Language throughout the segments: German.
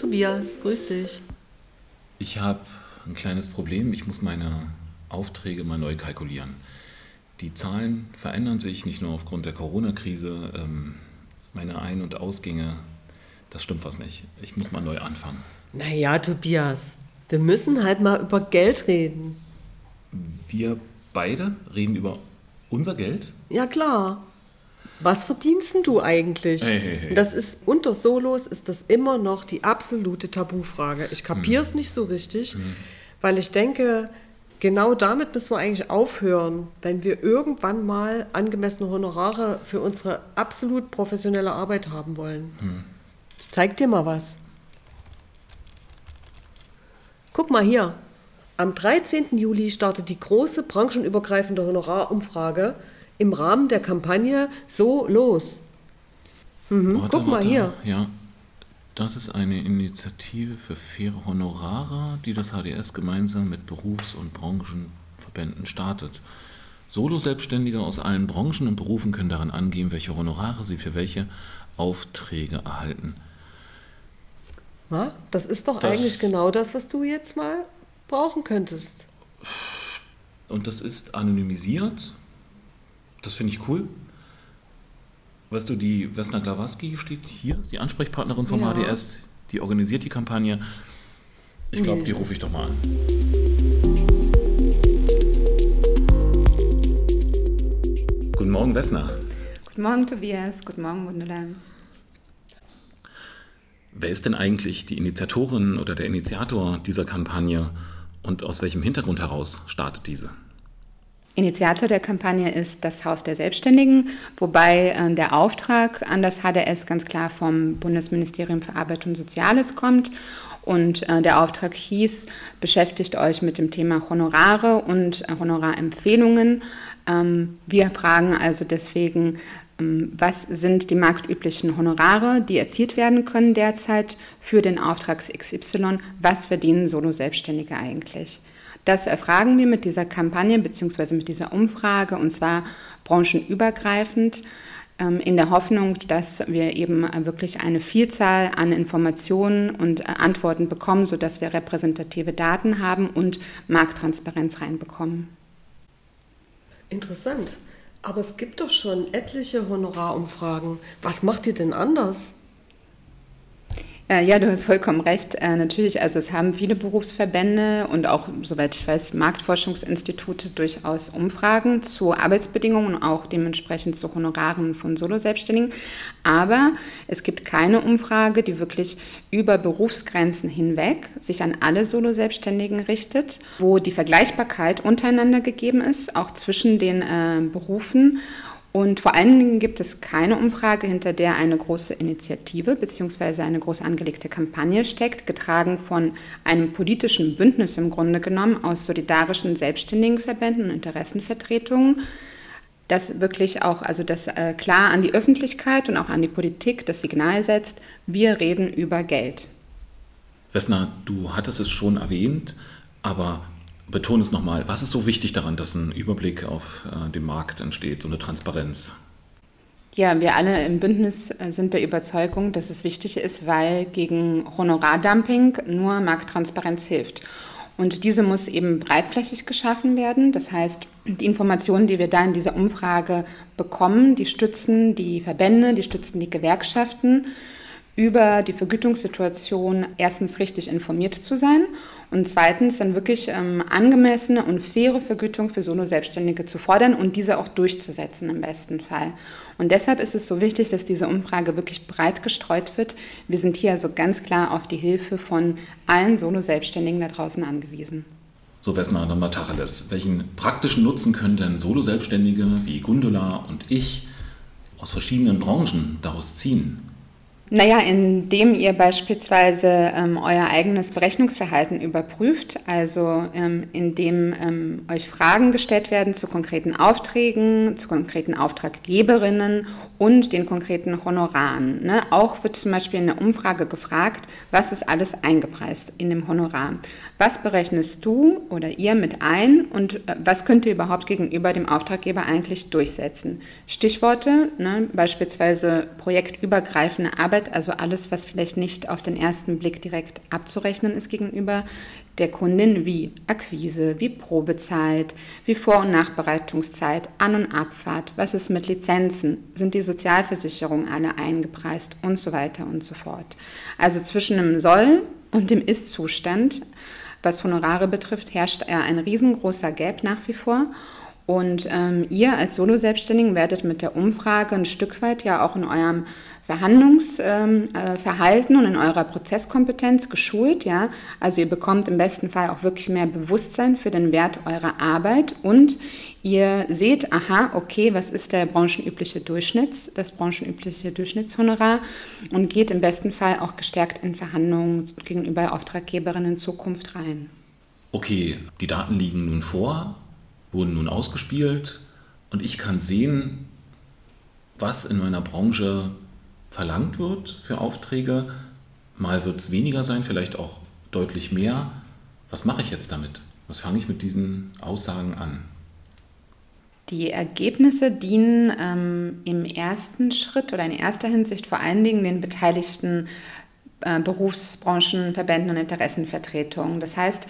Tobias, grüß dich. Ich habe ein kleines Problem. Ich muss meine Aufträge mal neu kalkulieren. Die Zahlen verändern sich nicht nur aufgrund der Corona-Krise. Ähm, meine Ein- und Ausgänge, das stimmt was nicht. Ich muss mal neu anfangen. Naja, Tobias, wir müssen halt mal über Geld reden. Wir beide reden über unser Geld? Ja, klar. Was verdienst denn du eigentlich? Hey, hey, hey. Das ist unter Solos ist das immer noch die absolute Tabufrage. Ich kapiere es nicht so richtig, weil ich denke, genau damit müssen wir eigentlich aufhören, wenn wir irgendwann mal angemessene Honorare für unsere absolut professionelle Arbeit haben wollen. Ich zeig dir mal was. Guck mal hier. Am 13. Juli startet die große branchenübergreifende Honorarumfrage im Rahmen der Kampagne So los. Mhm, Warte, guck mal warte. hier. Ja, das ist eine Initiative für faire Honorare, die das HDS gemeinsam mit Berufs- und Branchenverbänden startet. Solo-Selbstständige aus allen Branchen und Berufen können daran angeben, welche Honorare sie für welche Aufträge erhalten. Na, das ist doch Das- eigentlich genau das, was du jetzt mal brauchen könntest. Und das ist anonymisiert. Das finde ich cool. Weißt du, die Vesna Glawaski steht hier, ist die Ansprechpartnerin vom Ja. HDS, die organisiert die Kampagne. Ich glaube, Nee. die rufe ich doch mal an. Guten Morgen, Vesna. Guten Morgen, Tobias. Guten Morgen, Gundula. Wer ist denn eigentlich die Initiatorin oder der Initiator dieser Kampagne und aus welchem Hintergrund heraus startet diese? Initiator der Kampagne ist das Haus der Selbstständigen, wobei äh, der Auftrag an das HDS ganz klar vom Bundesministerium für Arbeit und Soziales kommt. Und äh, der Auftrag hieß, beschäftigt euch mit dem Thema Honorare und äh, Honorarempfehlungen. Ähm, wir fragen also deswegen, ähm, was sind die marktüblichen Honorare, die erzielt werden können derzeit für den Auftrag XY? Was verdienen Solo-Selbstständige eigentlich? Das erfragen wir mit dieser Kampagne bzw. mit dieser Umfrage und zwar branchenübergreifend ähm, in der Hoffnung, dass wir eben wirklich eine Vielzahl an Informationen und äh, Antworten bekommen, sodass wir repräsentative Daten haben und Markttransparenz reinbekommen. Interessant. Aber es gibt doch schon etliche Honorarumfragen. Was macht ihr denn anders? Äh, Ja, du hast vollkommen recht. Äh, natürlich, also es haben viele Berufsverbände und auch, soweit ich weiß, Marktforschungsinstitute durchaus Umfragen zu Arbeitsbedingungen und auch dementsprechend zu Honoraren von Solo-Selbstständigen. Aber es gibt keine Umfrage, die wirklich über Berufsgrenzen hinweg sich an alle Solo-Selbstständigen richtet, wo die Vergleichbarkeit untereinander gegeben ist, auch zwischen den äh, Berufen. Und vor allen Dingen gibt es keine Umfrage, hinter der eine große Initiative bzw. eine groß angelegte Kampagne steckt, getragen von einem politischen Bündnis im Grunde genommen aus solidarischen Selbstständigenverbänden und Interessenvertretungen, das wirklich auch, also das äh, klar an die Öffentlichkeit und auch an die Politik das Signal setzt, wir reden über Geld. Vesna, du hattest es schon erwähnt, aber betone es nochmal. Was ist so wichtig daran, dass ein Überblick auf äh, den Markt entsteht, so eine Transparenz? Ja, wir alle im Bündnis äh, sind der Überzeugung, dass es wichtig ist, weil gegen Honorardumping nur Markttransparenz hilft. Und diese muss eben breitflächig geschaffen werden. Das heißt, die Informationen, die wir da in dieser Umfrage bekommen, die stützen die Verbände, die stützen die Gewerkschaften über die Vergütungssituation erstens richtig informiert zu sein und zweitens dann wirklich ähm, angemessene und faire Vergütung für Solo-Selbstständige zu fordern und diese auch durchzusetzen im besten Fall. Und deshalb ist es so wichtig, dass diese Umfrage wirklich breit gestreut wird. Wir sind hier also ganz klar auf die Hilfe von allen Solo-Selbstständigen da draußen angewiesen. So, Vesna, dann mal Tacheles. Welchen praktischen Nutzen können denn Solo-Selbstständige wie Gundula und ich aus verschiedenen Branchen daraus ziehen? Naja, indem ihr beispielsweise ähm, euer eigenes Berechnungsverhalten überprüft, also ähm, indem ähm, euch Fragen gestellt werden zu konkreten Aufträgen, zu konkreten Auftraggeberinnen und den konkreten Honoraren. Ne? Auch wird zum Beispiel in der Umfrage gefragt, was ist alles eingepreist in dem Honorar? Was berechnest du oder ihr mit ein und äh, was könnt ihr überhaupt gegenüber dem Auftraggeber eigentlich durchsetzen? Stichworte, ne? beispielsweise projektübergreifende Arbeit Arbeit, also alles, was vielleicht nicht auf den ersten Blick direkt abzurechnen ist gegenüber der Kundin, wie Akquise, wie Probezeit, wie Vor- und Nachbereitungszeit, An- und Abfahrt, was ist mit Lizenzen, sind die Sozialversicherungen alle eingepreist und so weiter und so fort. Also zwischen dem Soll und dem Ist-Zustand, was Honorare betrifft, herrscht ein riesengroßer Gap nach wie vor. Und ähm, ihr als Solo-Selbstständigen werdet mit der Umfrage ein Stück weit ja auch in eurem Verhandlungsverhalten ähm, äh, und in eurer Prozesskompetenz geschult. Ja? Also ihr bekommt im besten Fall auch wirklich mehr Bewusstsein für den Wert eurer Arbeit und ihr seht, aha, okay, was ist der branchenübliche Durchschnitts, das branchenübliche Durchschnittshonorar und geht im besten Fall auch gestärkt in Verhandlungen gegenüber Auftraggeberinnen in Zukunft rein. Okay, die Daten liegen nun vor wurden nun ausgespielt und ich kann sehen, was in meiner Branche verlangt wird für Aufträge. Mal wird es weniger sein, vielleicht auch deutlich mehr. Was mache ich jetzt damit? Was fange ich mit diesen Aussagen an? Die Ergebnisse dienen ähm, im ersten Schritt oder in erster Hinsicht vor allen Dingen den beteiligten äh, Berufsbranchen, Verbänden und Interessenvertretungen. Das heißt,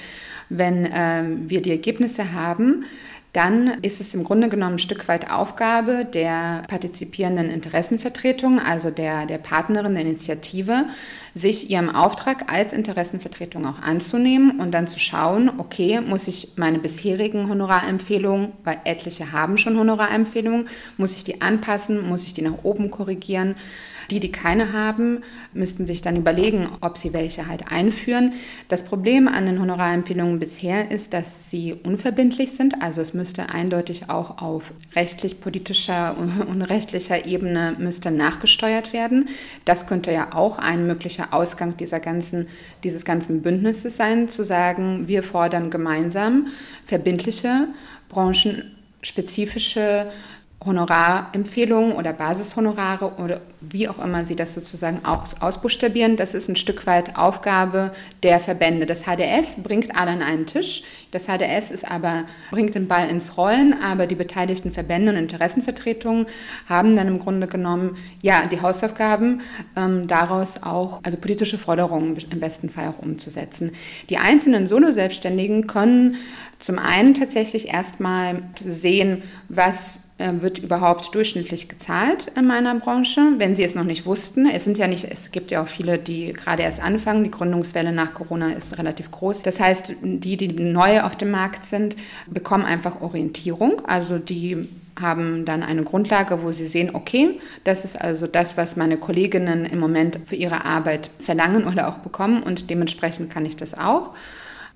wenn äh, wir die Ergebnisse haben, dann ist es im Grunde genommen ein Stück weit Aufgabe der partizipierenden Interessenvertretung, also der, der Partnerin der Initiative, sich ihrem Auftrag als Interessenvertretung auch anzunehmen und dann zu schauen, okay, muss ich meine bisherigen Honorarempfehlungen, weil etliche haben schon Honorarempfehlungen, muss ich die anpassen, muss ich die nach oben korrigieren? Die, die keine haben, müssten sich dann überlegen, ob sie welche halt einführen. Das Problem an den Honorarempfehlungen bisher ist, dass sie unverbindlich sind. Also es müsste eindeutig auch auf rechtlich-politischer und rechtlicher Ebene müsste nachgesteuert werden. Das könnte ja auch ein möglicher Ausgang dieser ganzen, dieses ganzen Bündnisses sein, zu sagen, wir fordern gemeinsam verbindliche branchenspezifische Honorarempfehlungen oder Basishonorare oder wie auch immer Sie das sozusagen auch ausbuchstabieren, das ist ein Stück weit Aufgabe der Verbände. Das HDS bringt alle an einen Tisch. Das HDS ist aber, bringt den Ball ins Rollen, aber die beteiligten Verbände und Interessenvertretungen haben dann im Grunde genommen ja die Hausaufgaben, ähm, daraus auch, also politische Forderungen im besten Fall auch umzusetzen. Die einzelnen Solo-Selbstständigen können zum einen tatsächlich erstmal sehen, was wird überhaupt durchschnittlich gezahlt in meiner Branche, wenn Sie es noch nicht wussten. Es sind ja nicht, es gibt ja auch viele, die gerade erst anfangen. Die Gründungswelle nach Corona ist relativ groß. Das heißt, die, die neu auf dem Markt sind, bekommen einfach Orientierung. Also die haben dann eine Grundlage, wo sie sehen, okay, das ist also das, was meine Kolleginnen im Moment für ihre Arbeit verlangen oder auch bekommen und dementsprechend kann ich das auch.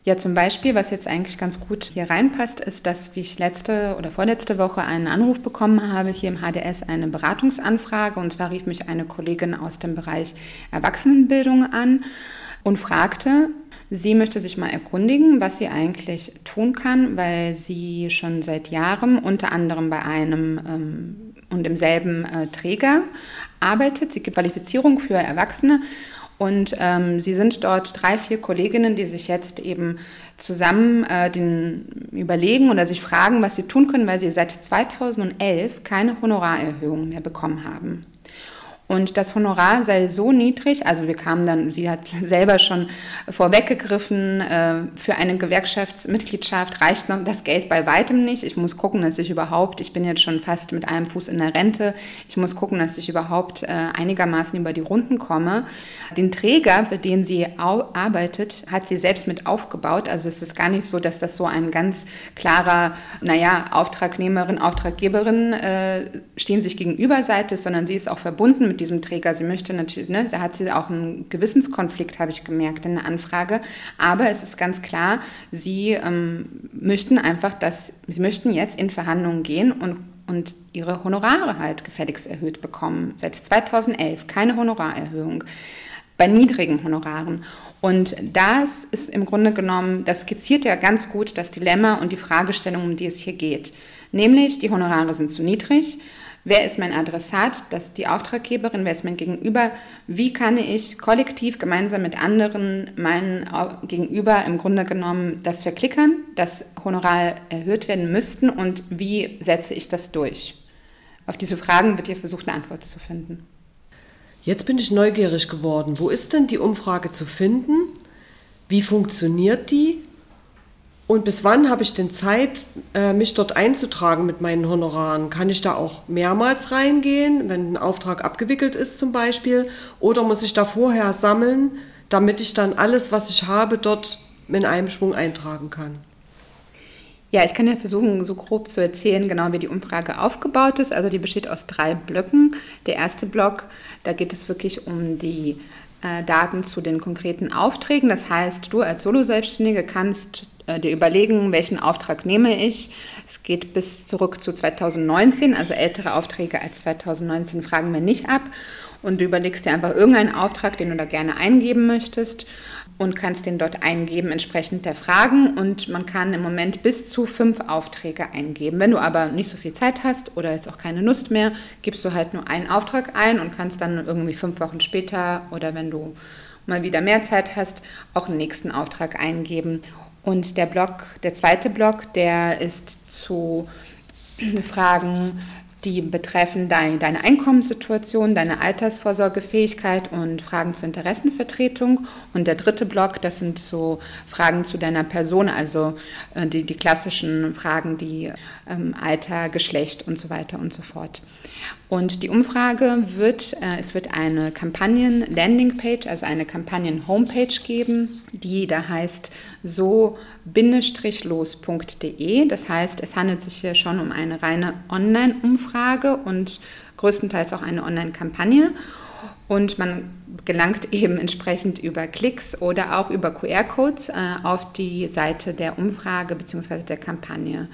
Ja, zum Beispiel, was jetzt eigentlich ganz gut hier reinpasst, ist, dass ich letzte oder vorletzte Woche einen Anruf bekommen habe, hier im HDS eine Beratungsanfrage. Und zwar rief mich eine Kollegin aus dem Bereich Erwachsenenbildung an und fragte, sie möchte sich mal erkundigen, was sie eigentlich tun kann, weil sie schon seit Jahren unter anderem bei einem ähm, und demselben äh, Träger arbeitet. Sie gibt Qualifizierung für Erwachsene und ähm, sie sind dort drei, vier Kolleginnen, die sich jetzt eben zusammen äh, den überlegen oder sich fragen, was sie tun können, weil sie seit 2011 keine Honorarerhöhung mehr bekommen haben. Und das Honorar sei so niedrig, also wir kamen dann, sie hat selber schon vorweggegriffen, äh, für eine Gewerkschaftsmitgliedschaft reicht noch das Geld bei weitem nicht. Ich muss gucken, dass ich überhaupt, ich bin jetzt schon fast mit einem Fuß in der Rente, ich muss gucken, dass ich überhaupt äh, einigermaßen über die Runden komme. Den Träger, für den sie arbeitet, hat sie selbst mit aufgebaut. Also es ist gar nicht so, dass das so ein ganz klarer, naja, Auftragnehmerin, Auftraggeberin äh, stehen sich gegenüber Seite, sondern sie ist auch verbunden mit diesem Träger. Sie möchte natürlich, ne, da hat sie auch einen Gewissenskonflikt, habe ich gemerkt in der Anfrage. Aber es ist ganz klar, sie ähm, möchten einfach, dass sie möchten jetzt in Verhandlungen gehen und und ihre Honorare halt gefälligst erhöht bekommen. Seit 2011 keine Honorarerhöhung bei niedrigen Honoraren. Und das ist im Grunde genommen, das skizziert ja ganz gut das Dilemma und die Fragestellung, um die es hier geht. Nämlich, die Honorare sind zu niedrig Wer ist mein Adressat? Das ist die Auftraggeberin. Wer ist mein Gegenüber? Wie kann ich kollektiv gemeinsam mit anderen meinen Gegenüber im Grunde genommen das verklickern, dass Honorar erhöht werden müssten und wie setze ich das durch? Auf diese Fragen wird hier versucht, eine Antwort zu finden. Jetzt bin ich neugierig geworden. Wo ist denn die Umfrage zu finden? Wie funktioniert die? Und bis wann habe ich denn Zeit, äh, mich dort einzutragen mit meinen Honoraren? Kann ich da auch mehrmals reingehen, wenn ein Auftrag abgewickelt ist zum Beispiel? Oder muss ich da vorher sammeln, damit ich dann alles, was ich habe, dort in einem Schwung eintragen kann? Ja, ich kann ja versuchen, so grob zu erzählen, genau wie die Umfrage aufgebaut ist. Also die besteht aus drei Blöcken. Der erste Block, da geht es wirklich um die äh, Daten zu den konkreten Aufträgen. Das heißt, du als Solo-Selbstständige kannst äh, dir überlegen, welchen Auftrag nehme ich. Es geht bis zurück zu 2019, also ältere Aufträge als 2019 fragen wir nicht ab. Und du überlegst dir einfach irgendeinen Auftrag, den du da gerne eingeben möchtest und kannst den dort eingeben entsprechend der Fragen. Und man kann im Moment bis zu fünf Aufträge eingeben. Wenn du aber nicht so viel Zeit hast oder jetzt auch keine Lust mehr, gibst du halt nur einen Auftrag ein und kannst dann irgendwie fünf Wochen später oder wenn du mal wieder mehr Zeit hast, auch einen nächsten Auftrag eingeben. Und der Block, der zweite Block, der ist zu Fragen, die betreffen deine, deine Einkommenssituation, deine Altersvorsorgefähigkeit und Fragen zur Interessenvertretung. Und der dritte Block, das sind so Fragen zu deiner Person, also äh, die, die klassischen Fragen, die ähm, Alter, Geschlecht und so weiter und so fort. Und die Umfrage wird, äh, es wird eine Kampagnen-Landingpage, also eine Kampagnen-Homepage geben, die da heißt so-los.de. Das heißt, es handelt sich hier schon um eine reine Online-Umfrage und größtenteils auch eine Online-Kampagne. Und man gelangt eben entsprechend über Klicks oder auch über QR-Codes äh, auf die Seite der Umfrage bzw. der Kampagne.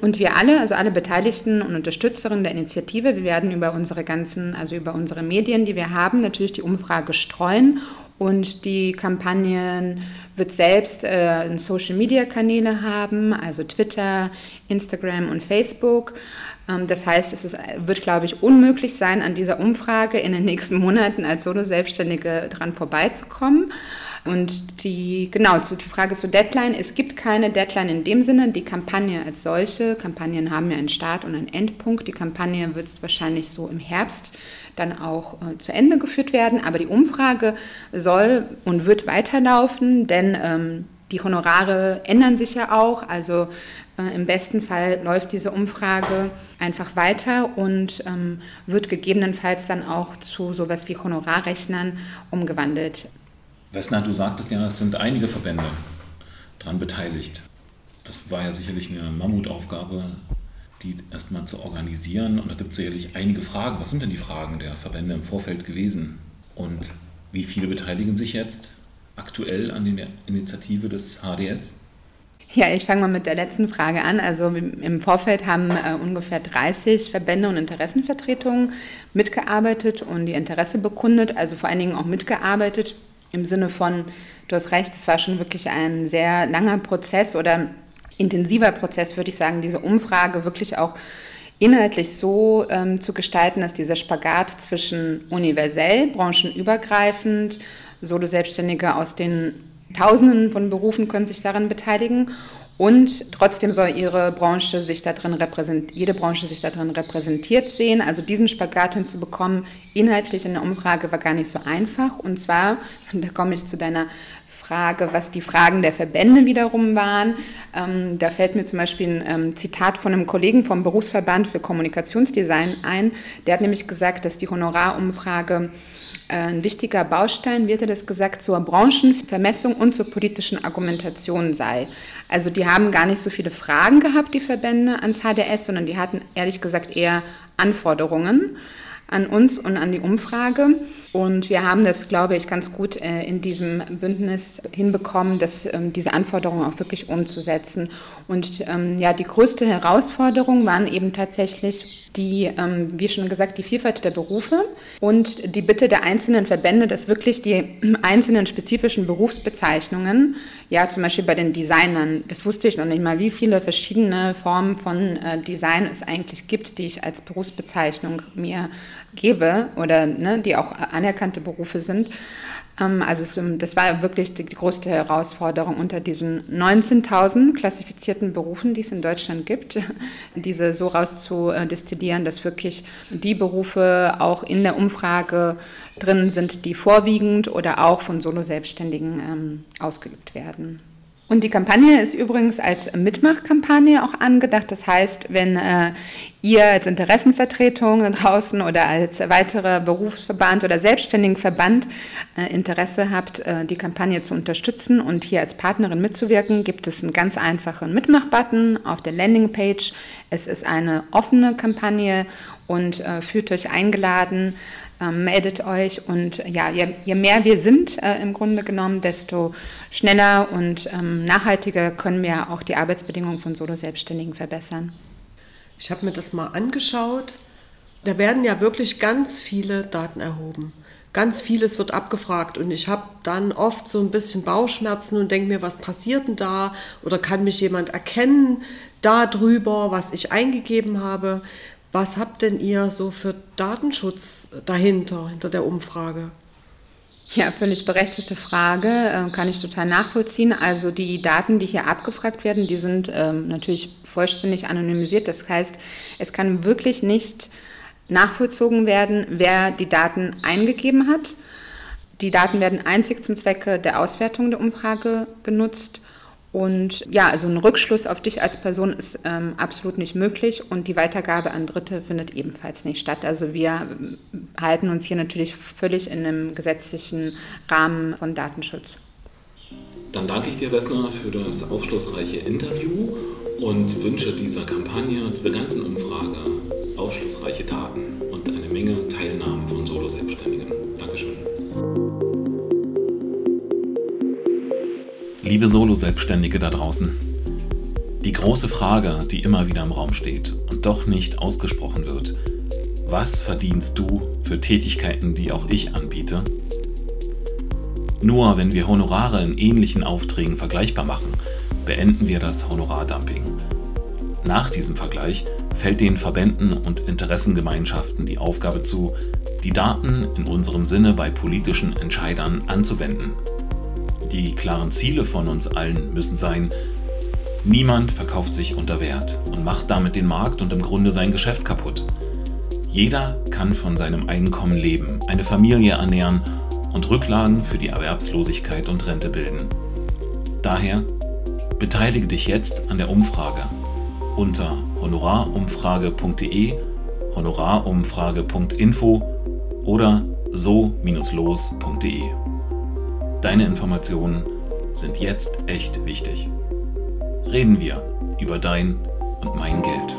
Und wir alle, also alle Beteiligten und Unterstützerinnen der Initiative, wir werden über unsere ganzen, also über unsere Medien, die wir haben, natürlich die Umfrage streuen. Und die Kampagnen wird selbst äh, Social-Media-Kanäle haben, also Twitter, Instagram und Facebook. Ähm, das heißt, es ist, wird, glaube ich, unmöglich sein, an dieser Umfrage in den nächsten Monaten als Solo-Selbstständige dran vorbeizukommen. Und die, genau, zu, die Frage zur Deadline. Es gibt keine Deadline in dem Sinne. Die Kampagne als solche, Kampagnen haben ja einen Start und einen Endpunkt. Die Kampagne wird wahrscheinlich so im Herbst dann auch äh, zu Ende geführt werden. Aber die Umfrage soll und wird weiterlaufen, denn ähm, die Honorare ändern sich ja auch. Also äh, im besten Fall läuft diese Umfrage einfach weiter und ähm, wird gegebenenfalls dann auch zu sowas wie Honorarrechnern umgewandelt. Wessner, du sagtest ja, es sind einige Verbände daran beteiligt. Das war ja sicherlich eine Mammutaufgabe, die erstmal zu organisieren. Und da gibt es sicherlich einige Fragen. Was sind denn die Fragen der Verbände im Vorfeld gewesen? Und wie viele beteiligen sich jetzt aktuell an der Initiative des HDS? Ja, ich fange mal mit der letzten Frage an. Also im Vorfeld haben äh, ungefähr 30 Verbände und Interessenvertretungen mitgearbeitet und die Interesse bekundet, also vor allen Dingen auch mitgearbeitet im Sinne von, du hast recht, es war schon wirklich ein sehr langer Prozess oder intensiver Prozess, würde ich sagen, diese Umfrage wirklich auch inhaltlich so ähm, zu gestalten, dass dieser Spagat zwischen universell, branchenübergreifend, Solo-Selbstständige aus den Tausenden von Berufen können sich daran beteiligen und trotzdem soll ihre Branche sich da drin repräsentiert, jede Branche sich da drin repräsentiert sehen. Also diesen Spagat hinzubekommen, inhaltlich in der Umfrage war gar nicht so einfach. Und zwar, da komme ich zu deiner Frage, was die Fragen der Verbände wiederum waren. Ähm, da fällt mir zum Beispiel ein ähm, Zitat von einem Kollegen vom Berufsverband für Kommunikationsdesign ein. Der hat nämlich gesagt, dass die Honorarumfrage äh, ein wichtiger Baustein, wie hat er das gesagt, zur Branchenvermessung und zur politischen Argumentation sei. Also die haben gar nicht so viele Fragen gehabt, die Verbände ans HDS, sondern die hatten ehrlich gesagt eher Anforderungen an uns und an die Umfrage. Und wir haben das, glaube ich, ganz gut äh, in diesem Bündnis hinbekommen, dass, ähm, diese Anforderungen auch wirklich umzusetzen. Und ähm, ja, die größte Herausforderung waren eben tatsächlich die, ähm, wie schon gesagt, die Vielfalt der Berufe und die Bitte der einzelnen Verbände, dass wirklich die einzelnen spezifischen Berufsbezeichnungen, ja, zum Beispiel bei den Designern, das wusste ich noch nicht mal, wie viele verschiedene Formen von äh, Design es eigentlich gibt, die ich als Berufsbezeichnung mir gebe oder ne, die auch anerkannte Berufe sind, Ähm, also das war wirklich die größte Herausforderung unter diesen 19.000 klassifizierten Berufen, die es in Deutschland gibt, diese so rauszudestillieren, dass wirklich die Berufe auch in der Umfrage drin sind, die vorwiegend oder auch von Solo-Selbstständigen ähm, ausgeübt werden. Und die Kampagne ist übrigens als Mitmachkampagne auch angedacht. Das heißt, wenn äh, ihr als Interessenvertretung draußen oder als weiterer Berufsverband oder selbstständigen Verband äh, Interesse habt, äh, die Kampagne zu unterstützen und hier als Partnerin mitzuwirken, gibt es einen ganz einfachen Mitmachbutton auf der Landingpage. Es ist eine offene Kampagne und äh, fühlt euch eingeladen ähm, meldet euch und ja, je, je mehr wir sind äh, im Grunde genommen, desto schneller und ähm, nachhaltiger können wir auch die Arbeitsbedingungen von Solo-Selbstständigen verbessern. Ich habe mir das mal angeschaut. Da werden ja wirklich ganz viele Daten erhoben. Ganz vieles wird abgefragt und ich habe dann oft so ein bisschen Bauchschmerzen und denke mir, was passiert denn da? Oder kann mich jemand erkennen darüber, was ich eingegeben habe? Was habt denn ihr so für Datenschutz dahinter, hinter der Umfrage? Ja, völlig berechtigte Frage, äh, kann ich total nachvollziehen. Also die Daten, die hier abgefragt werden, die sind ähm, natürlich vollständig anonymisiert. Das heißt, es kann wirklich nicht nachvollzogen werden, wer die Daten eingegeben hat. Die Daten werden einzig zum Zwecke der Auswertung der Umfrage genutzt und ja, also ein Rückschluss auf dich als Person ist ähm, absolut nicht möglich und die Weitergabe an Dritte findet ebenfalls nicht statt. Also wir ähm, halten uns hier natürlich völlig in einem gesetzlichen Rahmen von Datenschutz. Dann danke ich dir, Wessner, für das aufschlussreiche Interview und wünsche dieser Kampagne, dieser ganzen Umfrage aufschlussreiche Daten und eine Menge Teilnahmen von Liebe Solo-Selbstständige da draußen, die große Frage, die immer wieder im Raum steht und doch nicht ausgesprochen wird, was verdienst du für Tätigkeiten, die auch ich anbiete? Nur wenn wir Honorare in ähnlichen Aufträgen vergleichbar machen, beenden wir das Honorardumping. Nach diesem Vergleich fällt den Verbänden und Interessengemeinschaften die Aufgabe zu, die Daten in unserem Sinne bei politischen Entscheidern anzuwenden die klaren Ziele von uns allen müssen sein, niemand verkauft sich unter Wert und macht damit den Markt und im Grunde sein Geschäft kaputt. Jeder kann von seinem Einkommen leben, eine Familie ernähren und Rücklagen für die Erwerbslosigkeit und Rente bilden. Daher beteilige dich jetzt an der Umfrage unter honorarumfrage.de, honorarumfrage.info oder so-los.de. Deine Informationen sind jetzt echt wichtig. Reden wir über dein und mein Geld.